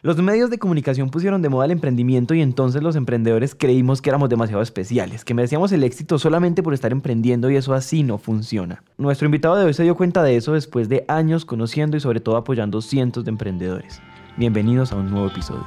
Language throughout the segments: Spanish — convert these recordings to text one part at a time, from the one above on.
Los medios de comunicación pusieron de moda el emprendimiento y entonces los emprendedores creímos que éramos demasiado especiales, que merecíamos el éxito solamente por estar emprendiendo y eso así no funciona. Nuestro invitado de hoy se dio cuenta de eso después de años conociendo y sobre todo apoyando cientos de emprendedores. Bienvenidos a un nuevo episodio.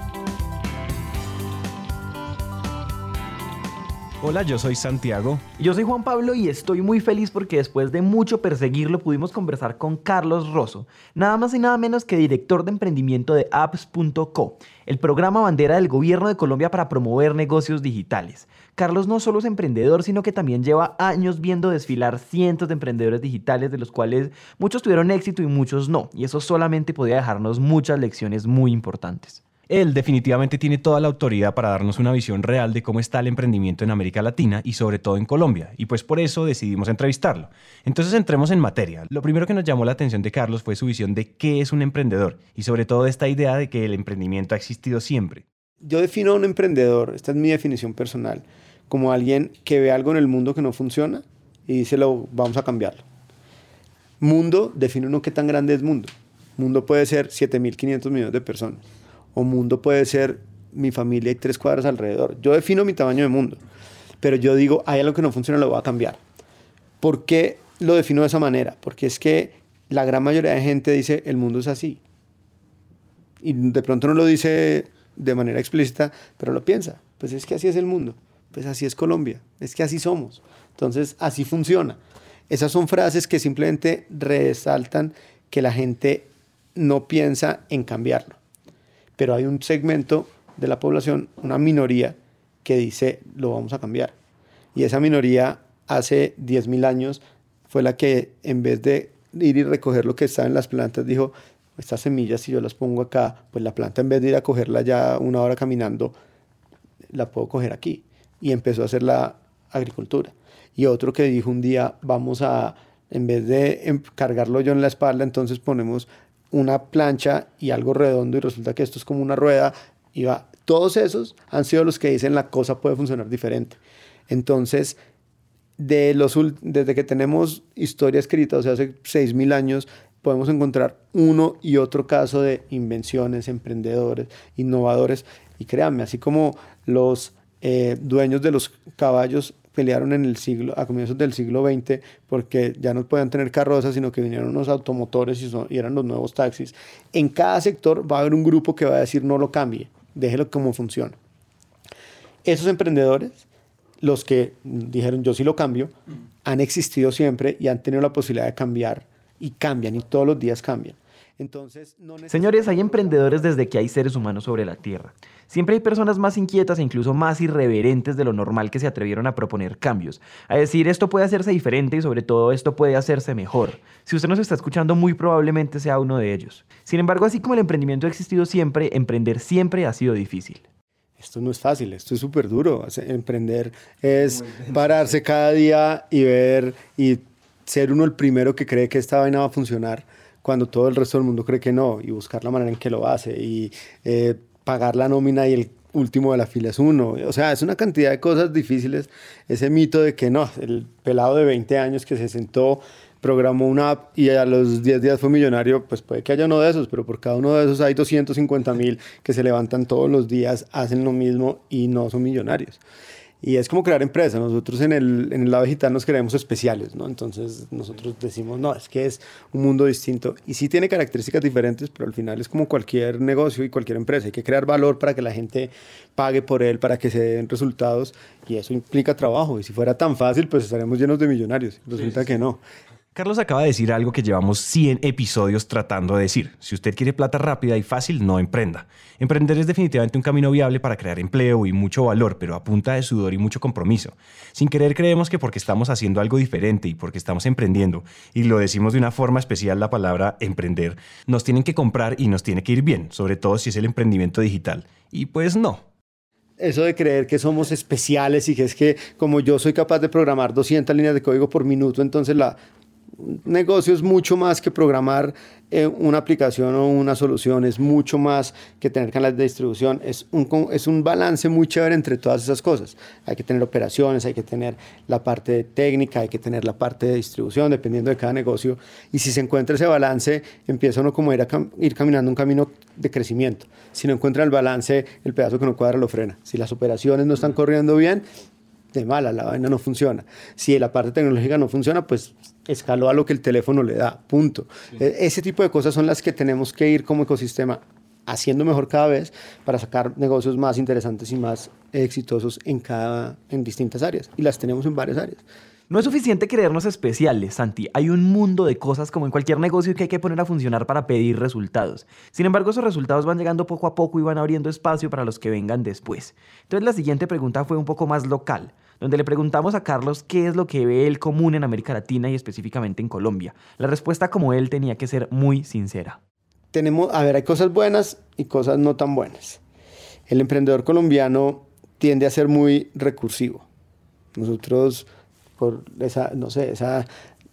Hola, yo soy Santiago. Yo soy Juan Pablo y estoy muy feliz porque después de mucho perseguirlo pudimos conversar con Carlos Rosso, nada más y nada menos que director de emprendimiento de apps.co, el programa bandera del gobierno de Colombia para promover negocios digitales. Carlos no solo es emprendedor, sino que también lleva años viendo desfilar cientos de emprendedores digitales, de los cuales muchos tuvieron éxito y muchos no, y eso solamente podía dejarnos muchas lecciones muy importantes. Él definitivamente tiene toda la autoridad para darnos una visión real de cómo está el emprendimiento en América Latina y sobre todo en Colombia, y pues por eso decidimos entrevistarlo. Entonces entremos en materia. Lo primero que nos llamó la atención de Carlos fue su visión de qué es un emprendedor y sobre todo esta idea de que el emprendimiento ha existido siempre. Yo defino a un emprendedor, esta es mi definición personal, como alguien que ve algo en el mundo que no funciona y dice, lo, vamos a cambiarlo. Mundo, define uno qué tan grande es mundo. Mundo puede ser 7.500 millones de personas o mundo puede ser mi familia y tres cuadras alrededor. Yo defino mi tamaño de mundo, pero yo digo, hay algo que no funciona, lo voy a cambiar. ¿Por qué lo defino de esa manera? Porque es que la gran mayoría de gente dice, el mundo es así. Y de pronto no lo dice de manera explícita, pero lo piensa. Pues es que así es el mundo. Pues así es Colombia. Es que así somos. Entonces, así funciona. Esas son frases que simplemente resaltan que la gente no piensa en cambiarlo pero hay un segmento de la población, una minoría, que dice lo vamos a cambiar. Y esa minoría hace 10.000 años fue la que en vez de ir y recoger lo que está en las plantas, dijo, estas semillas si yo las pongo acá, pues la planta en vez de ir a cogerla ya una hora caminando, la puedo coger aquí. Y empezó a hacer la agricultura. Y otro que dijo un día, vamos a, en vez de cargarlo yo en la espalda, entonces ponemos una plancha y algo redondo y resulta que esto es como una rueda y va. Todos esos han sido los que dicen la cosa puede funcionar diferente. Entonces, de los, desde que tenemos historia escrita, o sea, hace 6.000 años, podemos encontrar uno y otro caso de invenciones, emprendedores, innovadores. Y créanme, así como los eh, dueños de los caballos pelearon en el siglo, a comienzos del siglo XX porque ya no podían tener carrozas, sino que vinieron unos automotores y, eran los nuevos taxis. En cada sector va a haber un grupo que va a decir no lo cambie, déjelo como funciona. Esos emprendedores, los que dijeron yo sí lo cambio, han existido siempre y han tenido la posibilidad de cambiar y cambian y todos los días cambian. Entonces, Señores, hay emprendedores desde que hay seres humanos sobre la Tierra. Siempre hay personas más inquietas e incluso más irreverentes de lo normal que se atrevieron a proponer cambios. A decir, esto puede hacerse diferente y sobre todo esto puede hacerse mejor. Si usted nos está escuchando, muy probablemente sea uno de ellos. Sin embargo, así como el emprendimiento ha existido siempre, emprender siempre ha sido difícil. Esto no es fácil, esto es súper duro. Emprender es pararse cada día y ver y ser uno el primero que cree que esta vaina va a funcionar cuando todo el resto del mundo cree que no, y buscar la manera en que lo hace, y eh, pagar la nómina y el último de la fila es uno. O sea, es una cantidad de cosas difíciles. Ese mito de que no, el pelado de 20 años que se sentó, programó una app y a los 10 días fue millonario, pues puede que haya uno de esos, pero por cada uno de esos hay 250 mil que se levantan todos los días, hacen lo mismo y no son millonarios. Y es como crear empresa. Nosotros en el, en el lado digital nos creemos especiales, ¿no? Entonces nosotros decimos, no, es que es un mundo distinto. Y sí tiene características diferentes, pero al final es como cualquier negocio y cualquier empresa. Hay que crear valor para que la gente pague por él, para que se den resultados. Y eso implica trabajo. Y si fuera tan fácil, pues estaremos llenos de millonarios. Resulta que no. Carlos acaba de decir algo que llevamos 100 episodios tratando de decir. Si usted quiere plata rápida y fácil, no emprenda. Emprender es definitivamente un camino viable para crear empleo y mucho valor, pero a punta de sudor y mucho compromiso. Sin querer creemos que porque estamos haciendo algo diferente y porque estamos emprendiendo, y lo decimos de una forma especial la palabra emprender, nos tienen que comprar y nos tiene que ir bien, sobre todo si es el emprendimiento digital. Y pues no, eso de creer que somos especiales y que es que como yo soy capaz de programar 200 líneas de código por minuto, entonces la negocio es mucho más que programar eh, una aplicación o una solución, es mucho más que tener canales de distribución, es un, es un balance muy chévere entre todas esas cosas. Hay que tener operaciones, hay que tener la parte técnica, hay que tener la parte de distribución, dependiendo de cada negocio. Y si se encuentra ese balance, empieza uno como a ir, ir caminando un camino de crecimiento. Si no encuentra el balance, el pedazo que no cuadra lo frena. Si las operaciones no están corriendo bien, de mala, la vaina no funciona. Si la parte tecnológica no funciona, pues escaló a lo que el teléfono le da, punto. E, ese tipo de cosas son las que tenemos que ir como ecosistema haciendo mejor cada vez para sacar negocios más interesantes y más exitosos en, cada, en distintas áreas. Y las tenemos en varias áreas. No es suficiente creernos especiales, Santi. Hay un mundo de cosas como en cualquier negocio que hay que poner a funcionar para pedir resultados. Sin embargo, esos resultados van llegando poco a poco y van abriendo espacio para los que vengan después. Entonces la siguiente pregunta fue un poco más local, donde le preguntamos a Carlos qué es lo que ve él común en América Latina y específicamente en Colombia. La respuesta como él tenía que ser muy sincera. Tenemos, a ver, hay cosas buenas y cosas no tan buenas. El emprendedor colombiano tiende a ser muy recursivo. Nosotros por esa, no sé, esa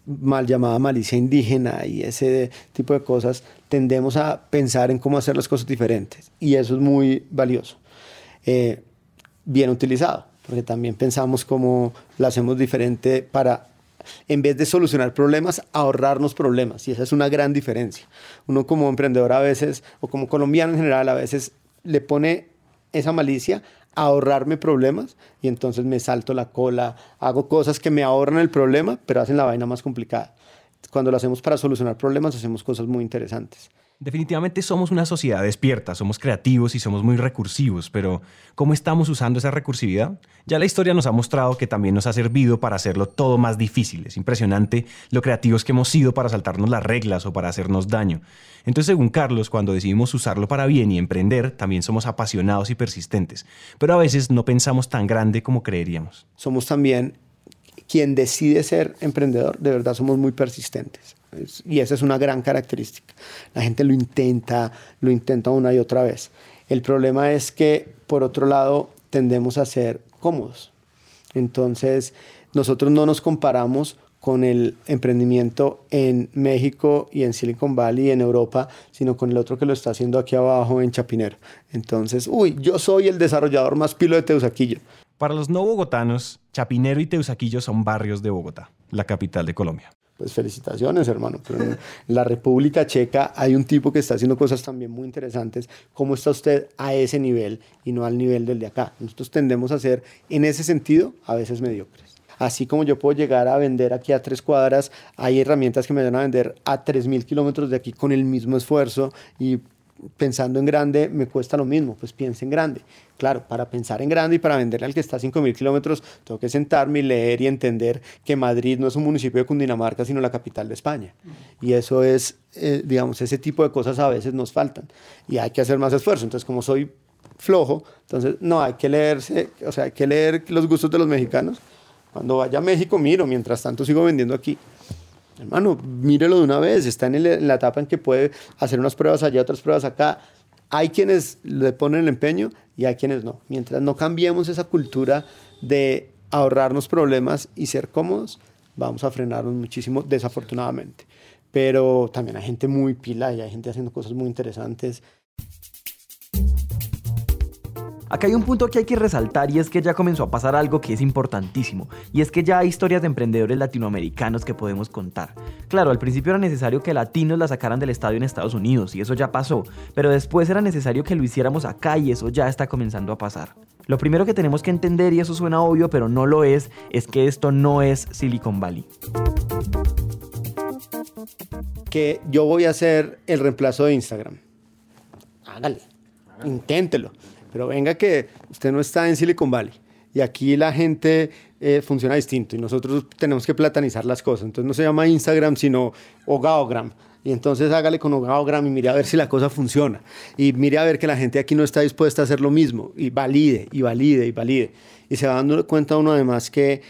mal llamada malicia indígena y ese tipo de cosas, tendemos a pensar en cómo hacer las cosas diferentes. Y eso es muy valioso. Eh, bien utilizado, porque también pensamos cómo lo hacemos diferente para, en vez de solucionar problemas, ahorrarnos problemas. Y esa es una gran diferencia. Uno como emprendedor a veces, o como colombiano en general, a veces le pone esa malicia ahorrarme problemas y entonces me salto la cola, hago cosas que me ahorran el problema, pero hacen la vaina más complicada. Cuando lo hacemos para solucionar problemas, hacemos cosas muy interesantes. Definitivamente somos una sociedad despierta, somos creativos y somos muy recursivos, pero ¿cómo estamos usando esa recursividad? Ya la historia nos ha mostrado que también nos ha servido para hacerlo todo más difícil. Es impresionante lo creativos que hemos sido para saltarnos las reglas o para hacernos daño. Entonces, según Carlos, cuando decidimos usarlo para bien y emprender, también somos apasionados y persistentes, pero a veces no pensamos tan grande como creeríamos. Somos también quien decide ser emprendedor, de verdad somos muy persistentes. Y esa es una gran característica. La gente lo intenta, lo intenta una y otra vez. El problema es que, por otro lado, tendemos a ser cómodos. Entonces, nosotros no nos comparamos con el emprendimiento en México y en Silicon Valley y en Europa, sino con el otro que lo está haciendo aquí abajo en Chapinero. Entonces, uy, yo soy el desarrollador más pilo de Teusaquillo. Para los no bogotanos, Chapinero y Teusaquillo son barrios de Bogotá, la capital de Colombia pues felicitaciones, hermano. Pero en la República Checa hay un tipo que está haciendo cosas también muy interesantes. ¿Cómo está usted a ese nivel y no al nivel del de acá? Nosotros tendemos a ser, en ese sentido, a veces mediocres. Así como yo puedo llegar a vender aquí a tres cuadras, hay herramientas que me van a vender a 3.000 kilómetros de aquí con el mismo esfuerzo y pensando en grande me cuesta lo mismo, pues piense en grande. Claro, para pensar en grande y para venderle al que está a 5.000 kilómetros, tengo que sentarme y leer y entender que Madrid no es un municipio de Cundinamarca, sino la capital de España. Y eso es, eh, digamos, ese tipo de cosas a veces nos faltan y hay que hacer más esfuerzo. Entonces, como soy flojo, entonces no, hay que leerse, o sea, hay que leer los gustos de los mexicanos. Cuando vaya a México, miro, mientras tanto sigo vendiendo aquí. Hermano, mírelo de una vez, está en, la etapa en que puede hacer unas pruebas allá, otras pruebas acá. Hay quienes le ponen el empeño y hay quienes no. Mientras no cambiemos esa cultura de ahorrarnos problemas y ser cómodos, vamos a frenarnos muchísimo, desafortunadamente. Pero también hay gente muy pila y hay gente haciendo cosas muy interesantes. Acá hay un punto que hay que resaltar y es que ya comenzó a pasar algo que es importantísimo, y es que ya hay historias de emprendedores latinoamericanos que podemos contar. Claro, al principio era necesario que latinos la sacaran del estadio en Estados Unidos, y eso ya pasó, pero después era necesario que lo hiciéramos acá y eso ya está comenzando a pasar. Lo primero que tenemos que entender, y eso suena obvio, pero no lo es, es que esto no es Silicon Valley. Que yo voy a hacer el reemplazo de Instagram. Hágale, inténtelo. Pero venga que usted no está en Silicon Valley y aquí la gente eh, funciona distinto y nosotros tenemos que platanizar las cosas. Entonces no se llama Instagram, sino Ogaogram. Y entonces hágale con Ogaogram y mire a ver si la cosa funciona. Y mire a ver que la gente aquí no está dispuesta a hacer lo mismo. Y valide, y valide, y valide. Y se va dando cuenta uno además que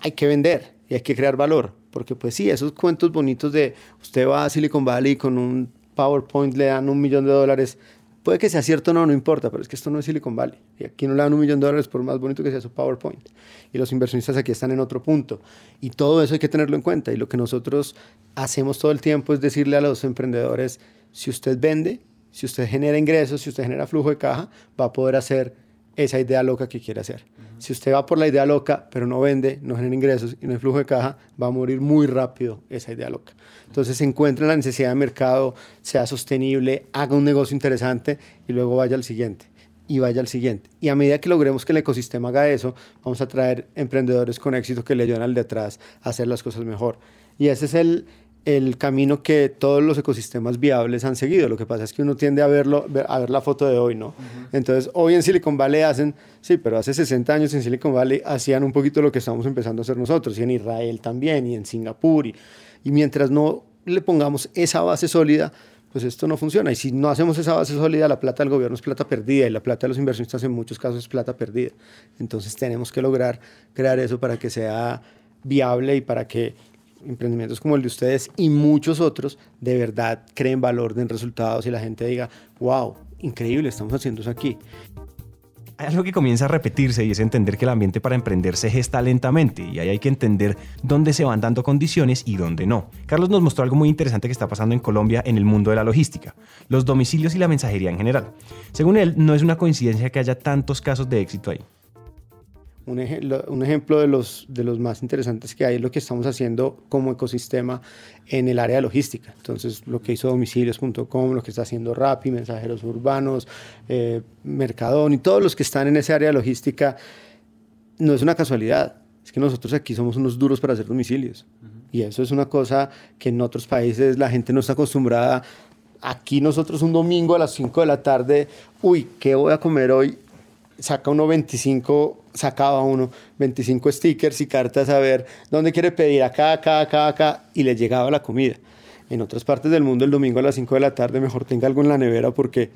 hay que vender y hay que crear valor. Porque pues sí, esos cuentos bonitos de usted va a Silicon Valley con un PowerPoint le dan un millón de dólares Puede que sea cierto o no, no importa, pero es que esto no es Silicon Valley. Y aquí no le dan un millón de dólares por más bonito que sea su PowerPoint. Y los inversionistas aquí están en otro punto. Y todo eso hay que tenerlo en cuenta. Y lo que nosotros hacemos todo el tiempo es decirle a los emprendedores, si usted vende, si usted genera ingresos, si usted genera flujo de caja, va a poder hacer esa idea loca que quiere hacer. Si usted va por la idea loca, pero no vende, no genera ingresos y no hay flujo de caja, va a morir muy rápido esa idea loca. Entonces se encuentra la necesidad de mercado, sea sostenible, haga un negocio interesante y luego vaya al siguiente y vaya al siguiente. Y a medida que logremos que el ecosistema haga eso, vamos a traer emprendedores con éxito que le ayuden al detrás a hacer las cosas mejor. Y ese es el, el camino que todos los ecosistemas viables han seguido. Lo que pasa es que uno tiende a verlo, a ver la foto de hoy, ¿no? Entonces, hoy en Silicon Valley hacen, sí, pero hace 60 años en Silicon Valley hacían un poquito lo que estamos empezando a hacer nosotros, y en Israel también, y en Singapur, y, y mientras no le pongamos esa base sólida, pues esto no funciona. Y si no hacemos esa base sólida, la plata del gobierno es plata perdida y la plata de los inversionistas en muchos casos es plata perdida. Entonces tenemos que lograr crear eso para que sea viable y para que emprendimientos como el de ustedes y muchos otros de verdad creen valor, den resultados y la gente diga, wow, increíble, estamos haciendo eso aquí. Hay algo que comienza a repetirse y es entender que el ambiente para emprender se gesta lentamente y ahí hay que entender dónde se van dando condiciones y dónde no. Carlos nos mostró algo muy interesante que está pasando en Colombia en el mundo de la logística, los domicilios y la mensajería en general. Según él, no es una coincidencia que haya tantos casos de éxito ahí. Un, ejemplo de los, de los más interesantes que hay es lo que estamos haciendo como ecosistema en el área de logística. Entonces, lo que hizo domicilios.com, lo que está haciendo Rappi, Mensajeros Urbanos, eh, Mercadón y todos los que están en ese área de logística, no es una casualidad. Es que nosotros aquí somos unos duros para hacer domicilios. Y eso es una cosa que en otros países la gente no está acostumbrada. Aquí nosotros un domingo a las 5 de la tarde, uy, ¿qué voy a comer hoy? Saca uno 25, sacaba uno 25 stickers y cartas a ver dónde quiere pedir, acá, acá, acá, acá, y le llegaba la comida. En otras partes del mundo el domingo a las 5 de la tarde mejor tenga algo en la nevera porque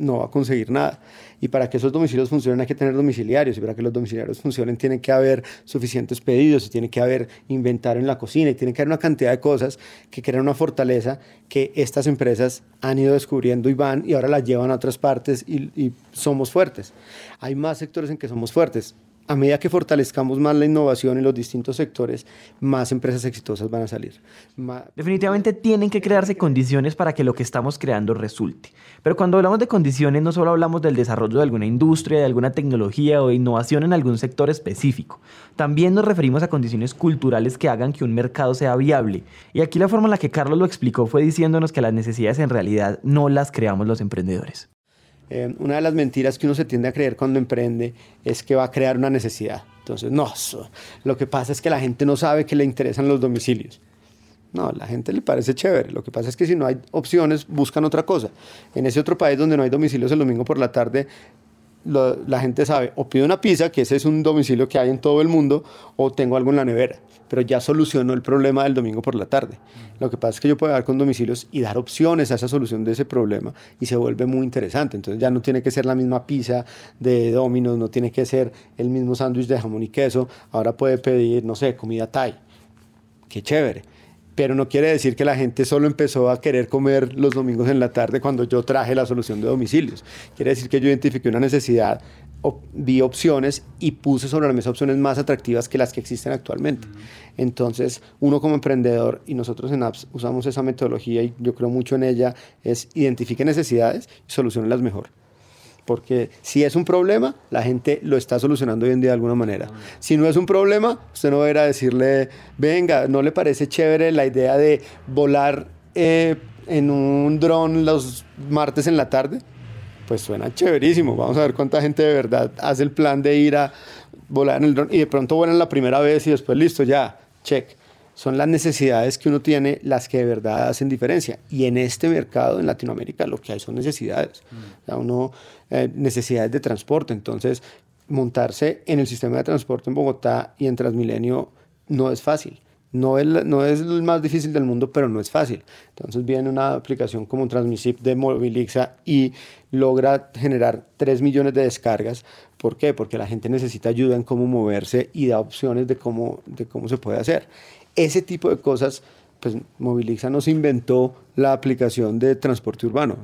no va a conseguir nada. Y para que esos domicilios funcionen hay que tener domiciliarios. Y para que los domiciliarios funcionen tiene que haber suficientes pedidos, y tiene que haber inventario en la cocina, y tiene que haber una cantidad de cosas que crean una fortaleza que estas empresas han ido descubriendo y van y ahora las llevan a otras partes y, y somos fuertes. Hay más sectores en que somos fuertes a medida que fortalezcamos más la innovación en los distintos sectores, más empresas exitosas van a salir. Definitivamente tienen que crearse condiciones para que lo que estamos creando resulte. Pero cuando hablamos de condiciones no solo hablamos del desarrollo de alguna industria, de alguna tecnología o de innovación en algún sector específico. También nos referimos a condiciones culturales que hagan que un mercado sea viable. Y aquí la forma en la que Carlos lo explicó fue diciéndonos que las necesidades en realidad no las creamos los emprendedores. Eh, una de las mentiras que uno se tiende a creer cuando emprende es que va a crear una necesidad. Entonces, no, lo que pasa es que la gente no sabe que le interesan los domicilios. No, la gente le parece chévere. Lo que pasa es que si no hay opciones, buscan otra cosa. En ese otro país donde no hay domicilios el domingo por la tarde, la gente sabe, o pido una pizza, que ese es un domicilio que hay en todo el mundo, o tengo algo en la nevera pero ya solucionó el problema del domingo por la tarde. Lo que pasa es que yo puedo dar con domicilios y dar opciones a esa solución de ese problema y se vuelve muy interesante. Entonces ya no tiene que ser la misma pizza de Domino's, no tiene que ser el mismo sándwich de jamón y queso, ahora puede pedir, no sé, comida Thai. Qué chévere pero no quiere decir que la gente solo empezó a querer comer los domingos en la tarde cuando yo traje la solución de domicilios. Quiere decir que yo identifiqué una necesidad, vi opciones y puse sobre la mesa opciones más atractivas que las que existen actualmente. Entonces, uno como emprendedor, y nosotros en Apps usamos esa metodología y yo creo mucho en ella, es identifique necesidades y solucionenlas mejor porque si es un problema, la gente lo está solucionando hoy en día de alguna manera. Si no es un problema, usted no va a ir a decirle, venga, ¿no le parece chévere la idea de volar eh, en un dron los martes en la tarde? Pues suena chéverísimo. Vamos a ver cuánta gente de verdad hace el plan de ir a volar en el dron y de pronto vuelan la primera vez y después listo, ya, check son las necesidades que uno tiene las que de verdad hacen diferencia. Y en este mercado, en Latinoamérica, lo que hay son necesidades. Mm. uno, eh, necesidades de transporte. Entonces, montarse en el sistema de transporte en Bogotá y en Transmilenio no es fácil. No es, no es el más difícil del mundo, pero no es fácil. Entonces viene una aplicación como Transmisip de Movilixa y logra generar 3 millones de descargas. ¿Por qué? Porque la gente necesita ayuda en cómo moverse y da opciones de cómo, de cómo se puede hacer. Ese tipo de cosas, pues Moviliza nos inventó la aplicación de transporte urbano.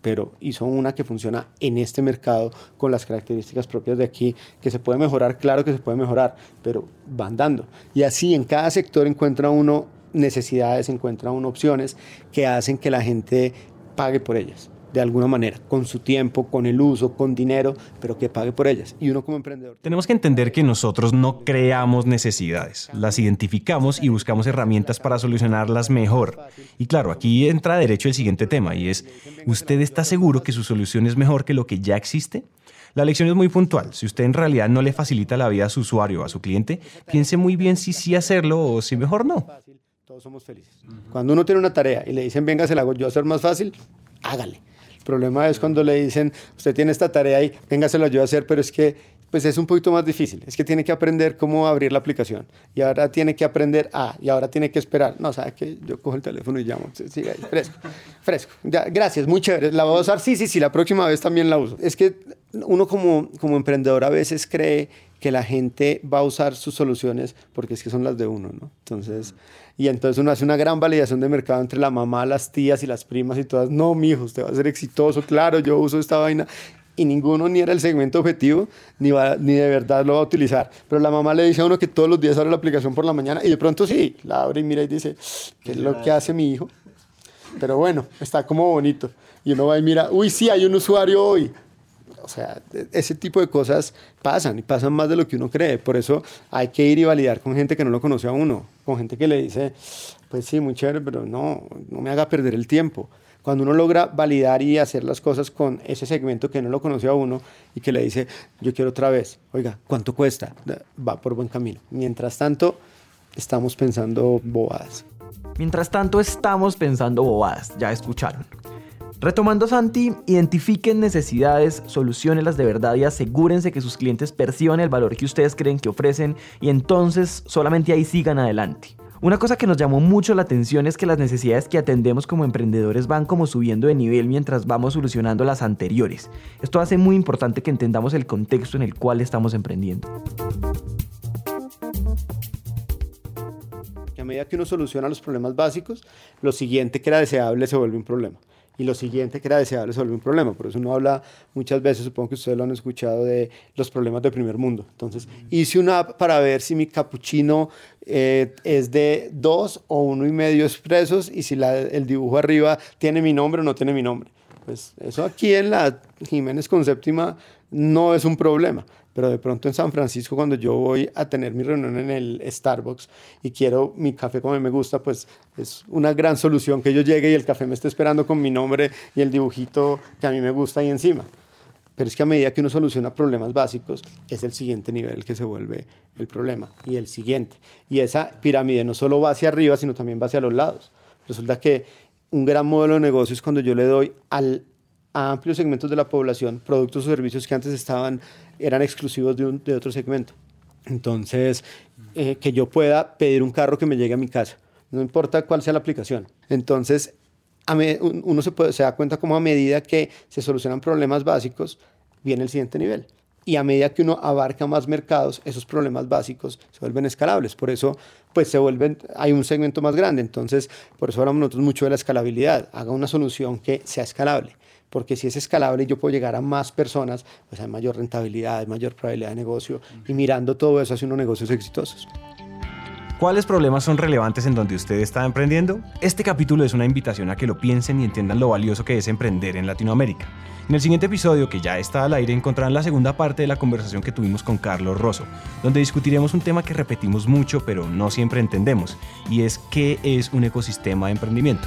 pero hizo una que funciona en este mercado con las características propias de aquí, que se puede mejorar, claro que se puede mejorar, pero van dando. Y así en cada sector encuentra uno necesidades, encuentra uno opciones que hacen que la gente pague por ellas de alguna manera, con su tiempo, con el uso, con dinero, pero que pague por ellas. Y uno como emprendedor. Tenemos que entender que nosotros no creamos necesidades, las identificamos y buscamos herramientas para solucionarlas mejor. Y claro, aquí entra derecho el siguiente tema y es, ¿usted está seguro que su solución es mejor que lo que ya existe? La lección es muy puntual. Si usted en realidad no le facilita la vida a su usuario o a su cliente, piense muy bien si sí hacerlo o si mejor no. Todos somos felices. Cuando uno tiene una tarea y le dicen, venga, se la hago yo a hacer más fácil, hágale problema es cuando le dicen, usted tiene esta tarea y venga, se lo ayudo a hacer, pero es que pues es un poquito más difícil. Es que tiene que aprender cómo abrir la aplicación. Y ahora tiene que aprender a, y ahora tiene que esperar. No, ¿sabe que Yo cojo el teléfono y llamo. Sí, fresco, fresco. Ya, gracias, muy chévere. ¿La voy a usar? Sí, sí, sí, la próxima vez también la uso. Es que uno como, como emprendedor a veces cree que la gente va a usar sus soluciones porque es que son las de uno, ¿no? Entonces, y entonces uno hace una gran validación de mercado entre la mamá, las tías y las primas y todas, no, mi hijo, usted va a ser exitoso, claro, yo uso esta vaina. Y ninguno ni era el segmento objetivo, ni, va, ni de verdad lo va a utilizar. Pero la mamá le dice a uno que todos los días abre la aplicación por la mañana y de pronto sí, la abre y mira y dice, ¿qué es lo que hace mi hijo? Pero bueno, está como bonito. Y uno va y mira, uy, sí, hay un usuario hoy o sea, ese tipo de cosas pasan y pasan más de lo que uno cree. Por eso hay que ir y validar con gente que no lo conoce a uno, con gente que le dice, pues sí, muy chévere, pero no, no me haga perder el tiempo. Cuando uno logra validar y hacer las cosas con ese segmento que no lo conoció a uno y que le dice, yo quiero otra vez, oiga, ¿cuánto cuesta? Va por buen camino. Mientras tanto, estamos pensando bobadas. Mientras tanto, estamos pensando bobadas, ya escucharon. Retomando Santi, identifiquen necesidades, solucionenlas de verdad y asegúrense que sus clientes perciban el valor que ustedes creen que ofrecen y entonces solamente ahí sigan adelante. Una cosa que nos llamó mucho la atención es que las necesidades que atendemos como emprendedores van como subiendo de nivel mientras vamos solucionando las anteriores. Esto hace muy importante que entendamos el contexto en el cual estamos emprendiendo. a medida que uno soluciona los problemas básicos, lo siguiente que era deseable se vuelve un problema y lo siguiente que era deseable se vuelve un problema. Por eso uno habla muchas veces, supongo que ustedes lo han escuchado, de los problemas de primer mundo. Entonces, hice una app para ver si mi capuchino eh, es de dos o uno y medio expresos y si la, el dibujo arriba tiene mi nombre o no tiene mi nombre. Pues eso aquí en la Jiménez con séptima no es un problema pero de pronto en San Francisco cuando yo voy a tener mi reunión en el Starbucks y quiero mi café como me gusta, pues es una gran solución que yo llegue y el café me esté esperando con mi nombre y el dibujito que a mí me gusta ahí encima. Pero es que a medida que uno soluciona problemas básicos, es el siguiente nivel que se vuelve el problema y el siguiente. Y esa pirámide no solo va hacia arriba, sino también va hacia los lados. Resulta que un gran modelo de negocio es cuando yo le doy al, a amplios segmentos de la población productos o servicios que antes estaban eran exclusivos de, un, de otro segmento. Entonces, eh, que yo pueda pedir un carro que me llegue a mi casa, no importa cuál sea la aplicación. Entonces, uno se, puede, se da cuenta como a medida que se solucionan problemas básicos, viene el siguiente nivel. Y a medida que uno abarca más mercados, esos problemas básicos se vuelven escalables. Por eso, pues se vuelven, hay un segmento más grande. Entonces, por eso hablamos nosotros mucho de la escalabilidad. Haga una solución que sea escalable porque si es escalable yo puedo llegar a más personas, pues hay mayor rentabilidad, hay mayor probabilidad de negocio y mirando todo eso hace unos negocios exitosos. ¿Cuáles problemas son relevantes en donde usted está emprendiendo? Este capítulo es una invitación a que lo piensen y entiendan lo valioso que es emprender en Latinoamérica. En el siguiente episodio, que ya está al aire, encontrarán la segunda parte de la conversación que tuvimos con Carlos Rosso, donde discutiremos un tema que repetimos mucho pero no siempre entendemos, y es qué es un ecosistema de emprendimiento.